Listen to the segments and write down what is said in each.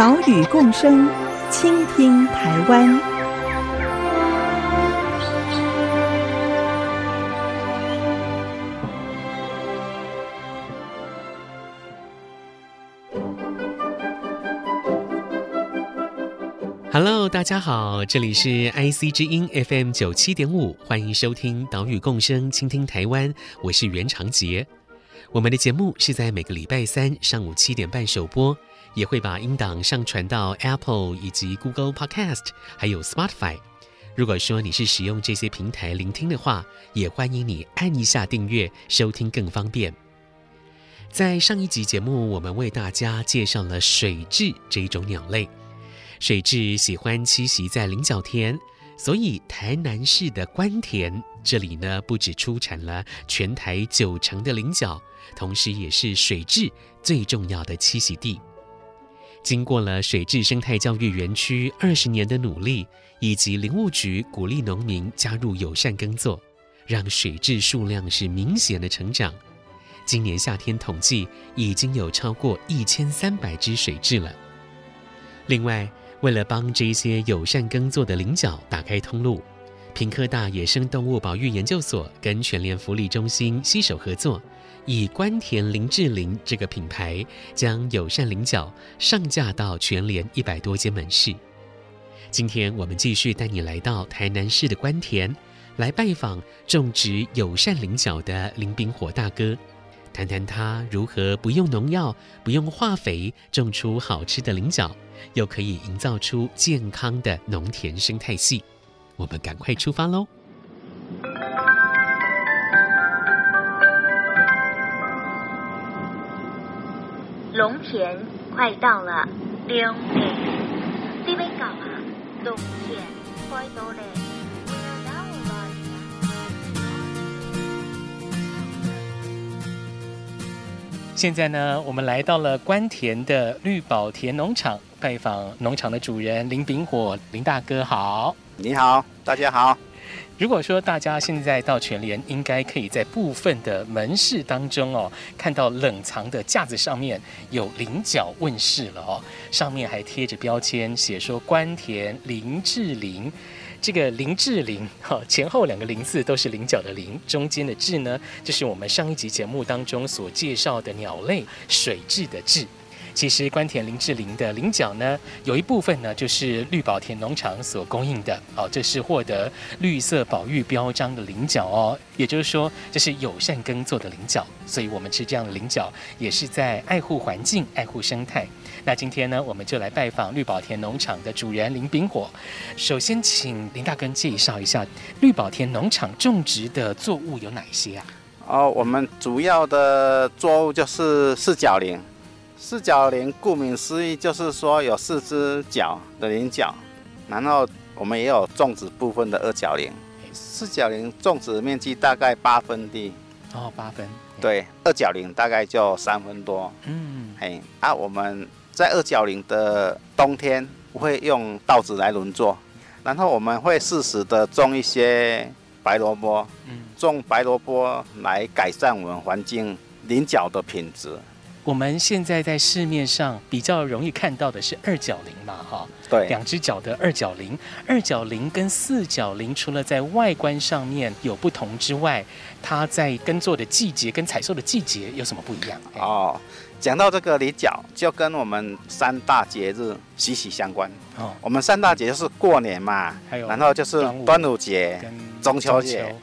岛屿共生，倾听台湾。Hello，大家好，这里是 IC 之音 FM 九七点五，欢迎收听岛屿共生，倾听台湾。我是袁长杰。我们的节目是在每个礼拜三上午七点半首播。也会把音档上传到 Apple 以及 Google Podcast，还有 Spotify。如果说你是使用这些平台聆听的话，也欢迎你按一下订阅，收听更方便。在上一集节目，我们为大家介绍了水雉这一种鸟类。水雉喜欢栖息在菱角田，所以台南市的关田这里呢，不只出产了全台九成的菱角，同时也是水雉最重要的栖息地。经过了水质生态教育园区二十年的努力，以及林务局鼓励农民加入友善耕作，让水质数量是明显的成长。今年夏天统计已经有超过一千三百只水雉了。另外，为了帮这些友善耕作的菱角打开通路，屏科大野生动物保育研究所跟全联福利中心携手合作。以官田林志玲这个品牌，将友善菱角上架到全联一百多间门市。今天我们继续带你来到台南市的官田，来拜访种植友善菱角的林炳火大哥，谈谈他如何不用农药、不用化肥种出好吃的菱角，又可以营造出健康的农田生态系。我们赶快出发喽！农田快到了，两点，这边搞啊，农田快到了。现在呢，我们来到了关田的绿宝田农场，拜访农场的主人林炳火，林大哥好。你好，大家好。如果说大家现在到全联，应该可以在部分的门市当中哦，看到冷藏的架子上面有菱角问世了哦，上面还贴着标签，写说官田林志玲。这个林志玲哈，前后两个林字都是菱角的菱，中间的志呢，就是我们上一集节目当中所介绍的鸟类水雉的雉。其实关田林志玲的菱角呢，有一部分呢就是绿宝田农场所供应的哦，这是获得绿色保育标章的菱角哦，也就是说这是友善耕作的菱角，所以我们吃这样的菱角也是在爱护环境、爱护生态。那今天呢，我们就来拜访绿宝田农场的主人林炳火。首先，请林大哥介绍一下绿宝田农场种植的作物有哪些啊？哦，我们主要的作物就是四角菱。四角菱顾名思义，就是说有四只角的菱角，然后我们也有种植部分的二角菱。四角菱种植面积大概八分地，哦，八分。对，二角菱大概就三分多。嗯，哎，啊，我们在二角菱的冬天不会用稻子来轮作，然后我们会适时的种一些白萝卜，嗯，种白萝卜来改善我们环境菱角的品质。我们现在在市面上比较容易看到的是二角菱嘛，哈，对，两只脚的二角菱。二角菱跟四角菱除了在外观上面有不同之外，它在耕作的季节跟采收的季节有什么不一样？哦，讲到这个菱角，就跟我们三大节日息息相关。哦，我们三大节就是过年嘛，还有，然后就是端午节跟中秋节。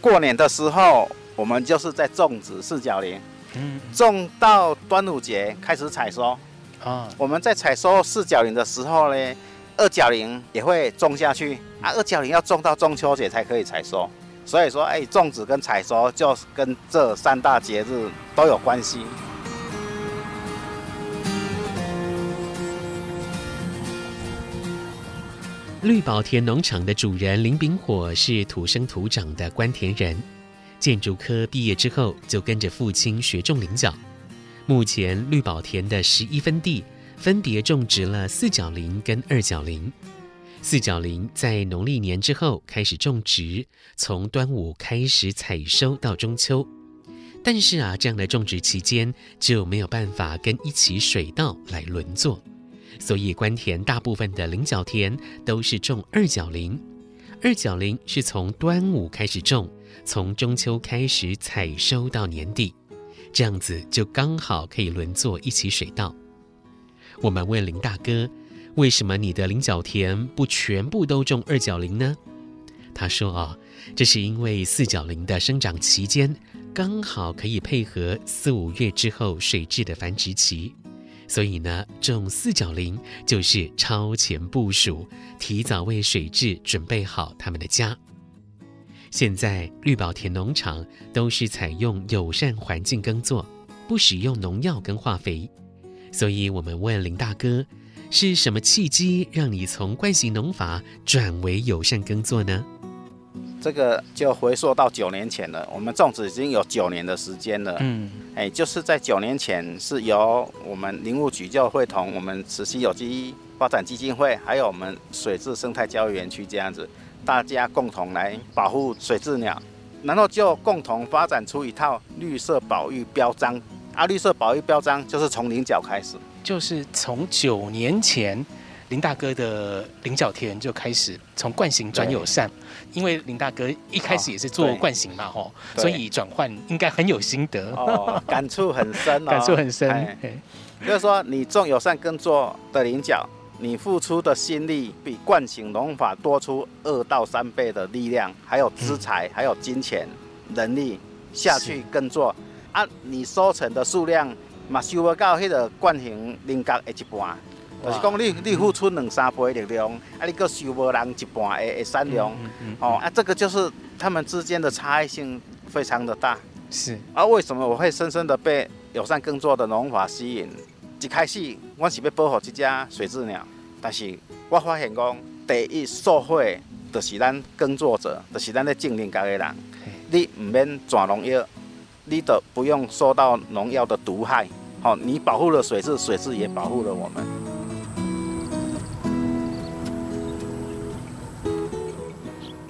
过年的时候，我们就是在种植四角菱。嗯，种到端午节开始采收啊。我们在采收四角菱的时候呢，二角菱也会种下去啊。二角菱要种到中秋节才可以采收，所以说，哎，种植跟采收就跟这三大节日都有关系。绿宝田农场的主人林炳火是土生土长的关田人，建筑科毕业之后就跟着父亲学种菱角。目前绿宝田的十一分地分别种植了四角菱跟二角菱。四角菱在农历年之后开始种植，从端午开始采收到中秋。但是啊，这样的种植期间就没有办法跟一起水稻来轮作。所以，官田大部分的菱角田都是种二角菱。二角菱是从端午开始种，从中秋开始采收到年底，这样子就刚好可以轮作一起水稻。我们问林大哥，为什么你的菱角田不全部都种二角菱呢？他说：“哦，这是因为四角菱的生长期间刚好可以配合四五月之后水质的繁殖期。”所以呢，种四角菱就是超前部署，提早为水质准备好他们的家。现在绿宝田农场都是采用友善环境耕作，不使用农药跟化肥。所以我们问林大哥，是什么契机让你从惯性农法转为友善耕作呢？这个就回溯到九年前了，我们种植已经有九年的时间了。嗯，哎，就是在九年前，是由我们林务局就会同我们慈溪有机发展基金会，还有我们水质生态教育园区这样子，大家共同来保护水质鸟，然后就共同发展出一套绿色保育标章。啊，绿色保育标章就是从菱角开始，就是从九年前。林大哥的菱角田就开始从惯行转友善，因为林大哥一开始也是做惯行嘛，吼，所以转换应该很有心得，哦，感触很深，哦。感触很深。就是说，你种友善耕作的菱角，你付出的心力比惯性农法多出二到三倍的力量，还有资财，还有金钱、人力下去耕作，啊，你收成的数量嘛，收不到迄个惯行菱角的一半。就是讲你你付出两三倍的力量，啊，你个收无人一半的的产量，哦，啊，这个就是他们之间的差异性非常的大。是。啊，为什么我会深深的被友善耕作的农法吸引？一开始我是要保护这只水雉鸟，但是我发现讲第一受惠就是咱耕作者，就是咱咧种菱角的人，你唔免转农药，你都不用受到农药的毒害，好，你保护了水质，水质也保护了我们。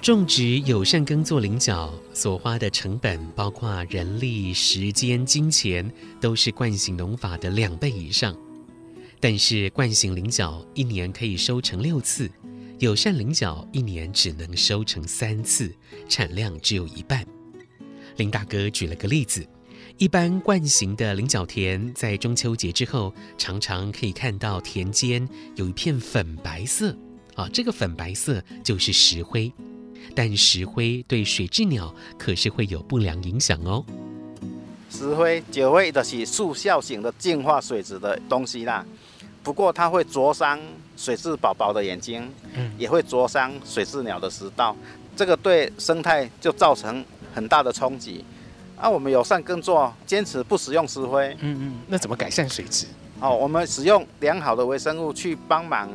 种植友善耕作菱角所花的成本，包括人力、时间、金钱，都是惯性农法的两倍以上。但是惯行菱角一年可以收成六次，友善菱角一年只能收成三次，产量只有一半。林大哥举了个例子：一般惯行的菱角田，在中秋节之后，常常可以看到田间有一片粉白色，啊，这个粉白色就是石灰。但石灰对水质鸟可是会有不良影响哦。石灰、石灰的是速效型的净化水质的东西啦，不过它会灼伤水雉宝宝的眼睛，嗯，也会灼伤水雉鸟的食道，这个对生态就造成很大的冲击。啊，我们友善耕作，坚持不使用石灰，嗯嗯，那怎么改善水质？哦，我们使用良好的微生物去帮忙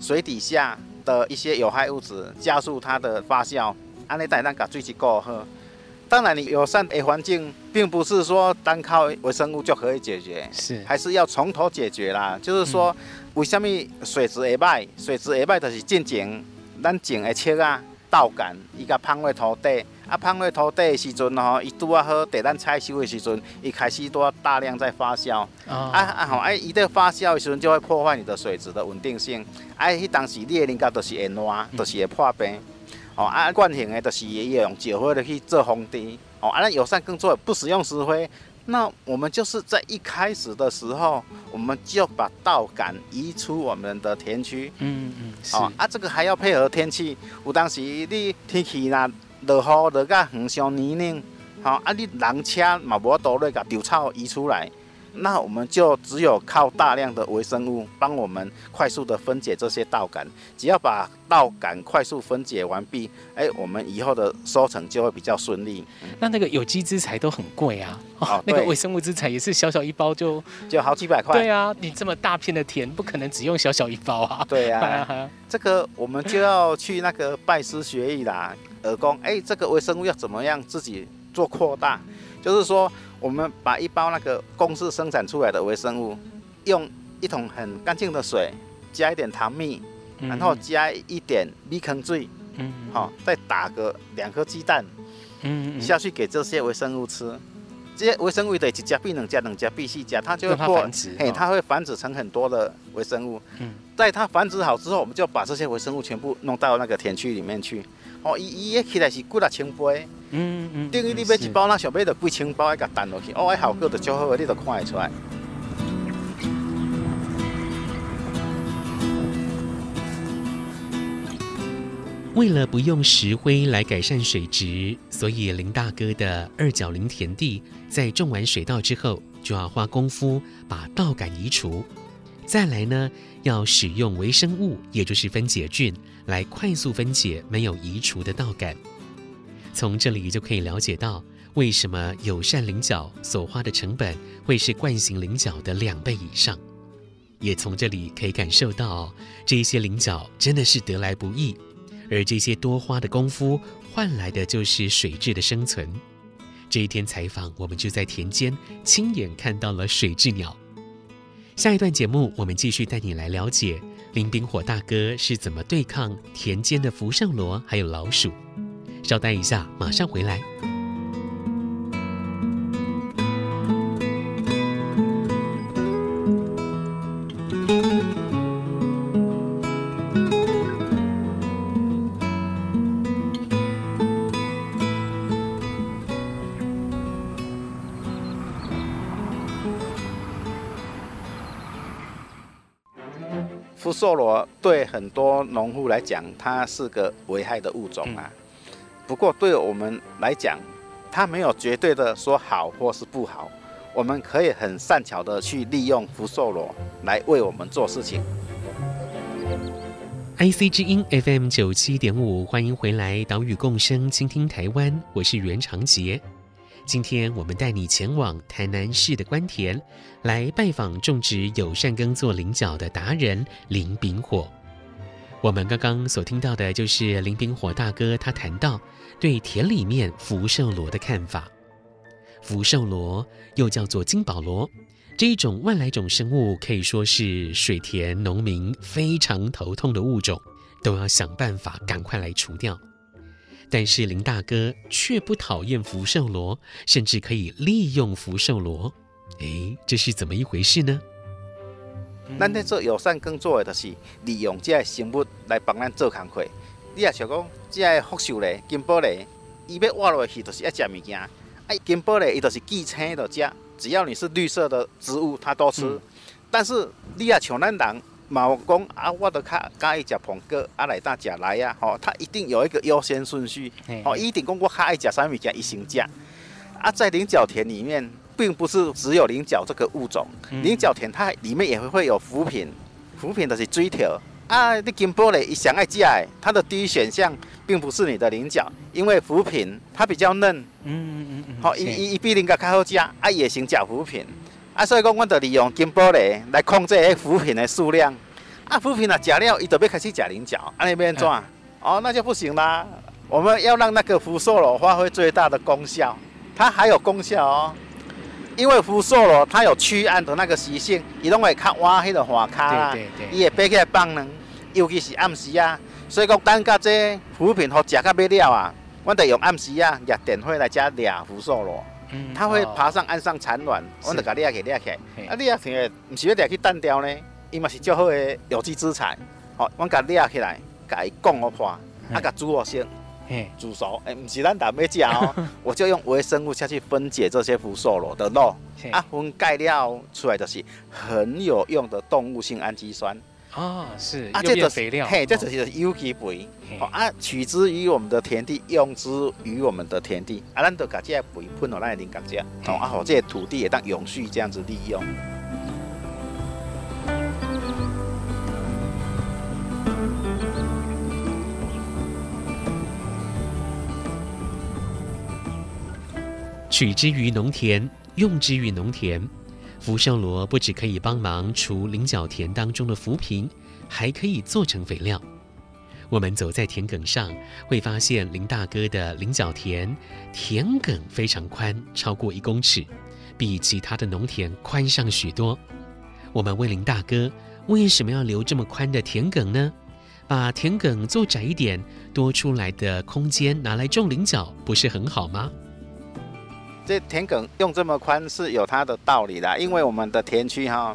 水底下。的一些有害物质加速它的发酵，安尼带咱把水质够好。当然，你友善的环境，并不是说单靠微生物就可以解决，是还是要从头解决啦。就是说，为什么水质会坏？水质会坏就是进前咱种的切啊、稻稈，伊甲放入土地。啊，放入土地的时阵吼，伊拄啊好，等咱采收的时阵，伊开始拄啊大量在发酵。哦、啊啊吼，啊伊在发酵的时阵就会破坏你的水质的稳定性。啊，迄当时你的菱角就是会烂，就是会破病。哦，啊惯性的，就是也用石灰的去做封地。哦，啊，那友善耕作不使用石灰，那我们就是在一开始的时候，我们就把稻杆移出我们的田区。嗯嗯。哦，啊，这个还要配合天气。有当时你天气那。落雨落甲横上泥泞，吼啊！你人车嘛无多咧，甲稻草移出来，那我们就只有靠大量的微生物帮我们快速的分解这些稻杆。只要把稻杆快速分解完毕，哎，我们以后的收成就会比较顺利。那那个有机资材都很贵啊，哦，那个微生物资材也是小小一包就就好几百块。对啊，你这么大片的田，不可能只用小小一包啊。对啊，这个我们就要去那个拜师学艺啦，耳工。哎，这个微生物要怎么样自己做扩大？就是说。我们把一包那个公司生产出来的微生物，用一桶很干净的水，加一点糖蜜，然后加一点米糠水，嗯，好，再打个两颗鸡蛋，嗯，下去给这些微生物吃，这些微生物得一家必能加，能加必须加，它就会繁殖，嘿，它会繁殖成很多的微生物，嗯，在它繁殖好之后，我们就把这些微生物全部弄到那个田区里面去，哦，伊伊起来是几啊千杯。嗯嗯，等于你买一包，那想买就几千包，一个蛋落去，哦，效果就超好，你都看得出来。为了不用石灰来改善水质，所以林大哥的二角林田地在种完水稻之后，就要花功夫把稻杆移除。再来呢，要使用微生物，也就是分解菌，来快速分解没有移除的稻杆。从这里就可以了解到，为什么友善菱角所花的成本会是惯性菱角的两倍以上。也从这里可以感受到，这些菱角真的是得来不易，而这些多花的功夫换来的就是水质的生存。这一天采访，我们就在田间亲眼看到了水质鸟。下一段节目，我们继续带你来了解林丙火大哥是怎么对抗田间的福寿螺还有老鼠。稍待一下，马上回来。很多农户来讲，它是个危害的物种啊。嗯不过，对我们来讲，它没有绝对的说好或是不好。我们可以很善巧的去利用福寿螺来为我们做事情。IC 之音 FM 九七点五，欢迎回来，岛屿共生，倾听台湾，我是袁长杰。今天我们带你前往台南市的关田，来拜访种植友善耕作菱角的达人林炳火。我们刚刚所听到的就是林炳火大哥，他谈到对田里面福寿螺的看法。福寿螺又叫做金宝螺，这一种外来种生物可以说是水田农民非常头痛的物种，都要想办法赶快来除掉。但是林大哥却不讨厌福寿螺，甚至可以利用福寿螺。诶，这是怎么一回事呢？咱在做友善耕作的，就是利用这个生物来帮咱做工课。你也想讲，这个福寿螺、金宝螺，伊要活落去，就是要食物件。哎，金宝螺伊就是寄生的食，只要你是绿色的植物，它都吃。嗯、但是你也像咱人，嘛讲啊，我都较介意食苹果，啊来搭食来呀，吼，它一定有一个优先顺序。哦，一定讲我较爱食啥物件，伊先食。啊，在菱角田里面。并不是只有菱角这个物种，菱角田它里面也会有浮萍，浮萍的是水条。啊。你金宝螺一想爱食，它的第一选项并不是你的菱角，因为浮萍它比较嫩，嗯嗯嗯，好，一一一比菱角较好食，啊也行食浮萍，啊所以讲我就利用金宝螺来控制迄浮萍的数量，啊浮萍啊食了，伊就要开始食菱角，啊那边怎？哦那就不行啦，我们要让那个福寿螺发挥最大的功效，它还有功效哦。因为福寿螺它有驱暗的那个习性，伊拢会较晚迄个花卡啦，伊会爬起来放卵，尤其是暗时啊。所以讲，等甲这浮萍好食到尾了啊，阮得用暗时啊，热电火来加抓福寿螺。嗯，它会爬上岸上产卵，阮得甲抓起抓起。啊，掠起来唔是要掠去弹掉呢，伊嘛是较好的有机资产。好，阮甲抓起来，甲伊讲互破，啊，甲煮好先。煮熟，哎、欸，不是咱打没讲哦，我就用微生物下去分解这些福寿螺的肉，啊，分解料出来就是很有用的动物性氨基酸。啊，是啊，这个肥料，嘿，这就是有机肥，哦啊，取之于我们的田地，用之于我们的田地，啊，咱就把这个肥喷到咱的林角这，哦啊，好，这些土地也当永续这样子利用。取之于农田，用之于农田。福寿螺不只可以帮忙除菱角田当中的浮萍，还可以做成肥料。我们走在田埂上，会发现林大哥的菱角田田埂非常宽，超过一公尺，比其他的农田宽上许多。我们问林大哥，为什么要留这么宽的田埂呢？把田埂做窄一点，多出来的空间拿来种菱角，不是很好吗？这田埂用这么宽是有它的道理的，因为我们的田区哈，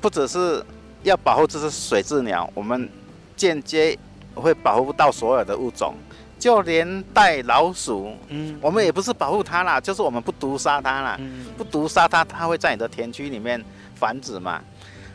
不只是要保护这只水雉鸟，我们间接会保护到所有的物种，就连带老鼠，嗯，我们也不是保护它啦，就是我们不毒杀它啦，不毒杀它，它会在你的田区里面繁殖嘛，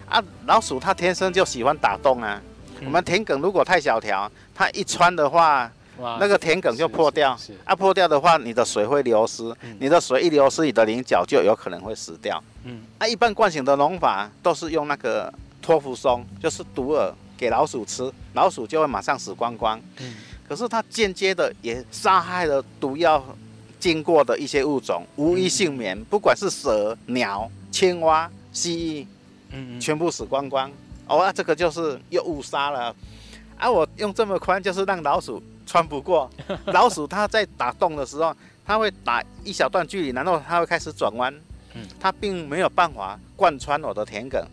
啊，老鼠它天生就喜欢打洞啊，我们田埂如果太小条，它一穿的话。那个田埂就破掉，啊，破掉的话，你的水会流失，嗯、你的水一流失，你的菱角就有可能会死掉。嗯，啊，一般惯性的农法都是用那个托福松，就是毒饵给老鼠吃，老鼠就会马上死光光。嗯，可是它间接的也杀害了毒药经过的一些物种，无一幸免，不管是蛇、鸟、青蛙、蜥蜴，嗯，全部死光光。哦，那这个就是又误杀了。啊，我用这么宽，就是让老鼠。穿不过老鼠，它在打洞的时候，它会打一小段距离，然后它会开始转弯。嗯，它并没有办法贯穿我的田埂，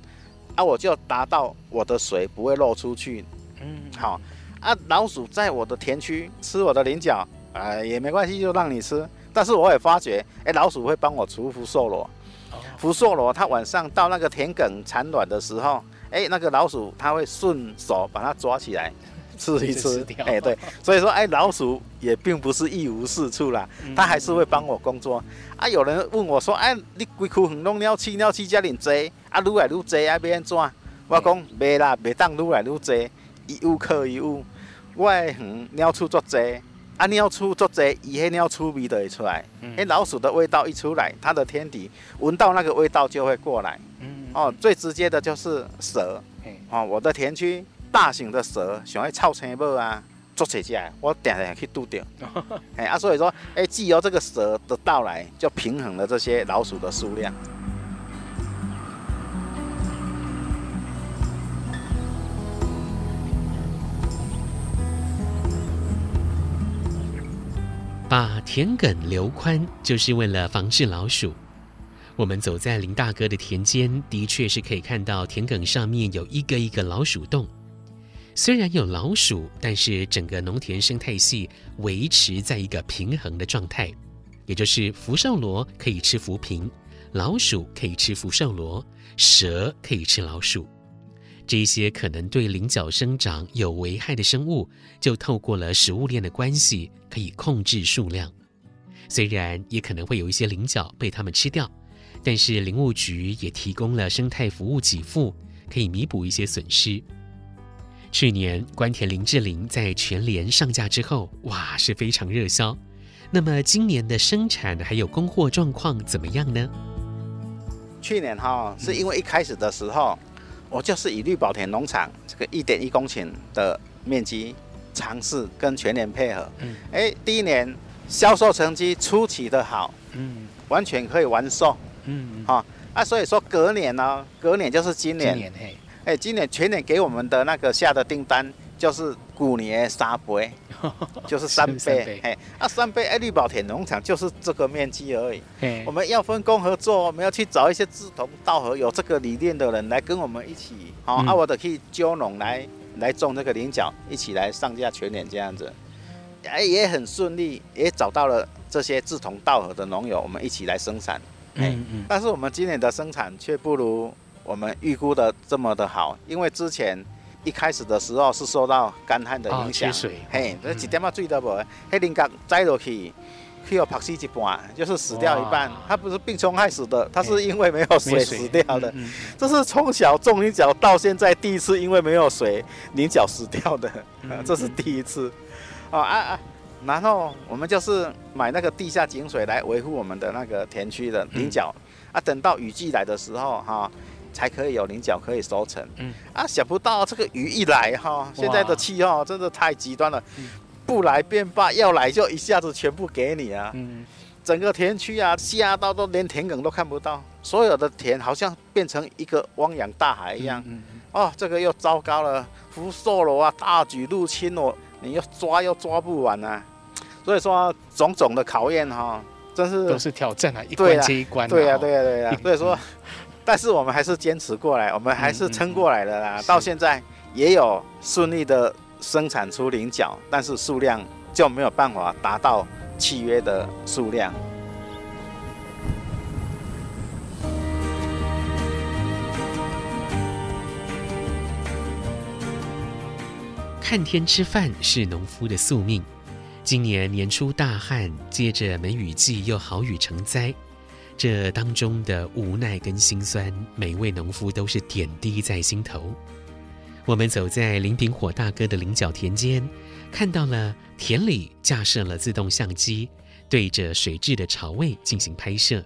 啊，我就达到我的水不会漏出去。嗯，好，啊，老鼠在我的田区吃我的菱角，啊，也没关系，就让你吃。但是我也发觉，哎，老鼠会帮我除福寿螺。福寿螺它晚上到那个田埂产卵的时候，哎，那个老鼠它会顺手把它抓起来。吃一吃，哎，对，所以说，哎，老鼠也并不是一无是处啦，它还是会帮我工作。啊，有人问我说，哎，你规区很多鸟鼠，鸟鼠这么多，啊，愈来愈多，啊，要安怎？我讲，袂啦，袂当愈来愈多，一物克一物。我的园鸟鼠足多，啊，鸟鼠足多，伊迄鸟鼠味就会出来。哎，老鼠的味道一出来，它的天敌闻到那个味道就会过来。哦，最直接的就是蛇。哦，我的田区。大型的蛇想要臭青帽啊，捉起来，我定定去堵掉。哎啊，所以说，哎，借由这个蛇的到来，就平衡了这些老鼠的数量。把田埂留宽，就是为了防治老鼠。我们走在林大哥的田间，的确是可以看到田埂上面有一个一个老鼠洞。虽然有老鼠，但是整个农田生态系维持在一个平衡的状态，也就是福寿螺可以吃浮萍，老鼠可以吃福寿螺，蛇可以吃老鼠。这些可能对菱角生长有危害的生物，就透过了食物链的关系，可以控制数量。虽然也可能会有一些菱角被它们吃掉，但是林务局也提供了生态服务给付，可以弥补一些损失。去年关田林志玲在全联上架之后，哇，是非常热销。那么今年的生产还有供货状况怎么样呢？去年哈，是因为一开始的时候，我就是以绿宝田农场这个一点一公顷的面积尝试跟全联配合。嗯，哎，第一年销售成绩出奇的好，嗯，完全可以完售。嗯，哈啊，所以说隔年呢，隔年就是今年。今年嘿。哎，今年全年给我们的那个下的订单就是古年三倍，就是三倍。哎，啊三倍，哎，绿宝田农场就是这个面积而已。我们要分工合作，我们要去找一些志同道合、有这个理念的人来跟我们一起。好、嗯，啊，我的可以蕉农来来种这个菱角，一起来上架全年这样子。哎，也很顺利，也找到了这些志同道合的农友，我们一起来生产。嗯嗯。但是我们今年的生产却不如。我们预估的这么的好，因为之前一开始的时候是受到干旱的影响，哦、缺水，嘿，那几点嘛水都无，嘿，菱角栽落去，去了跑死一半，就是死掉一半。他不是病虫害死的，他是因为没有水死掉的。嗯嗯、这是从小种菱角到现在第一次因为没有水，菱角死掉的，这是第一次。啊啊啊！然后我们就是买那个地下井水来维护我们的那个田区的菱角。嗯、啊，等到雨季来的时候，哈，才可以有菱角可以收成。嗯。啊，想不到这个鱼一来，哈，现在的气候真的太极端了。嗯不来便罢，要来就一下子全部给你啊！嗯，整个田区啊，下到都连田埂都看不到，所有的田好像变成一个汪洋大海一样。嗯，哦，这个又糟糕了，福寿螺啊大举入侵哦，你又抓又抓不完啊！所以说种种的考验哈、哦，真是都是挑战啊，一关接一关、啊。对呀、啊，对呀、啊，对呀、啊。所以说，但是我们还是坚持过来，我们还是撑过来的啦。嗯嗯嗯到现在也有顺利的。生产出菱角，但是数量就没有办法达到契约的数量。看天吃饭是农夫的宿命。今年年初大旱，接着梅雨季又好雨成灾，这当中的无奈跟辛酸，每位农夫都是点滴在心头。我们走在林炳火大哥的菱角田间，看到了田里架设了自动相机，对着水雉的巢位进行拍摄，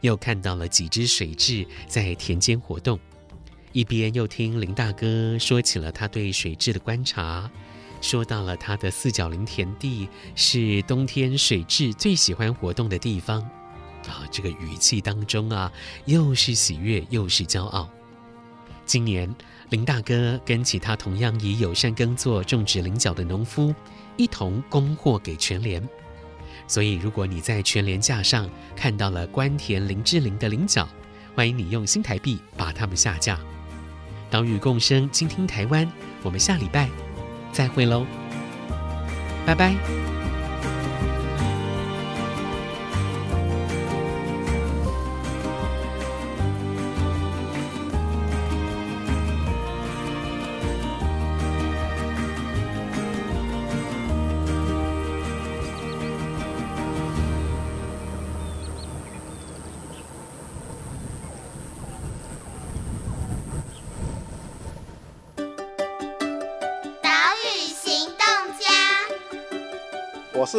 又看到了几只水雉在田间活动，一边又听林大哥说起了他对水雉的观察，说到了他的四角林田地是冬天水雉最喜欢活动的地方，啊，这个语气当中啊，又是喜悦又是骄傲。今年。林大哥跟其他同样以友善耕作种植菱角的农夫一同供货给全联，所以如果你在全联架上看到了关田林志玲的菱角，欢迎你用新台币把它们下架。岛屿共生，倾听台湾，我们下礼拜再会喽，拜拜。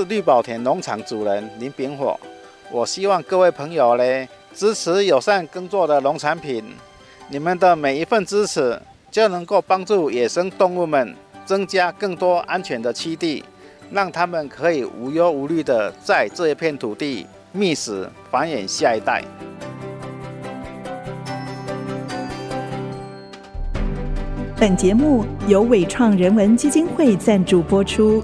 绿宝田农场主人林炳火，我希望各位朋友嘞支持友善耕作的农产品，你们的每一份支持就能够帮助野生动物们增加更多安全的栖地，让他们可以无忧无虑的在这一片土地觅食繁衍下一代。本节目由伟创人文基金会赞助播出。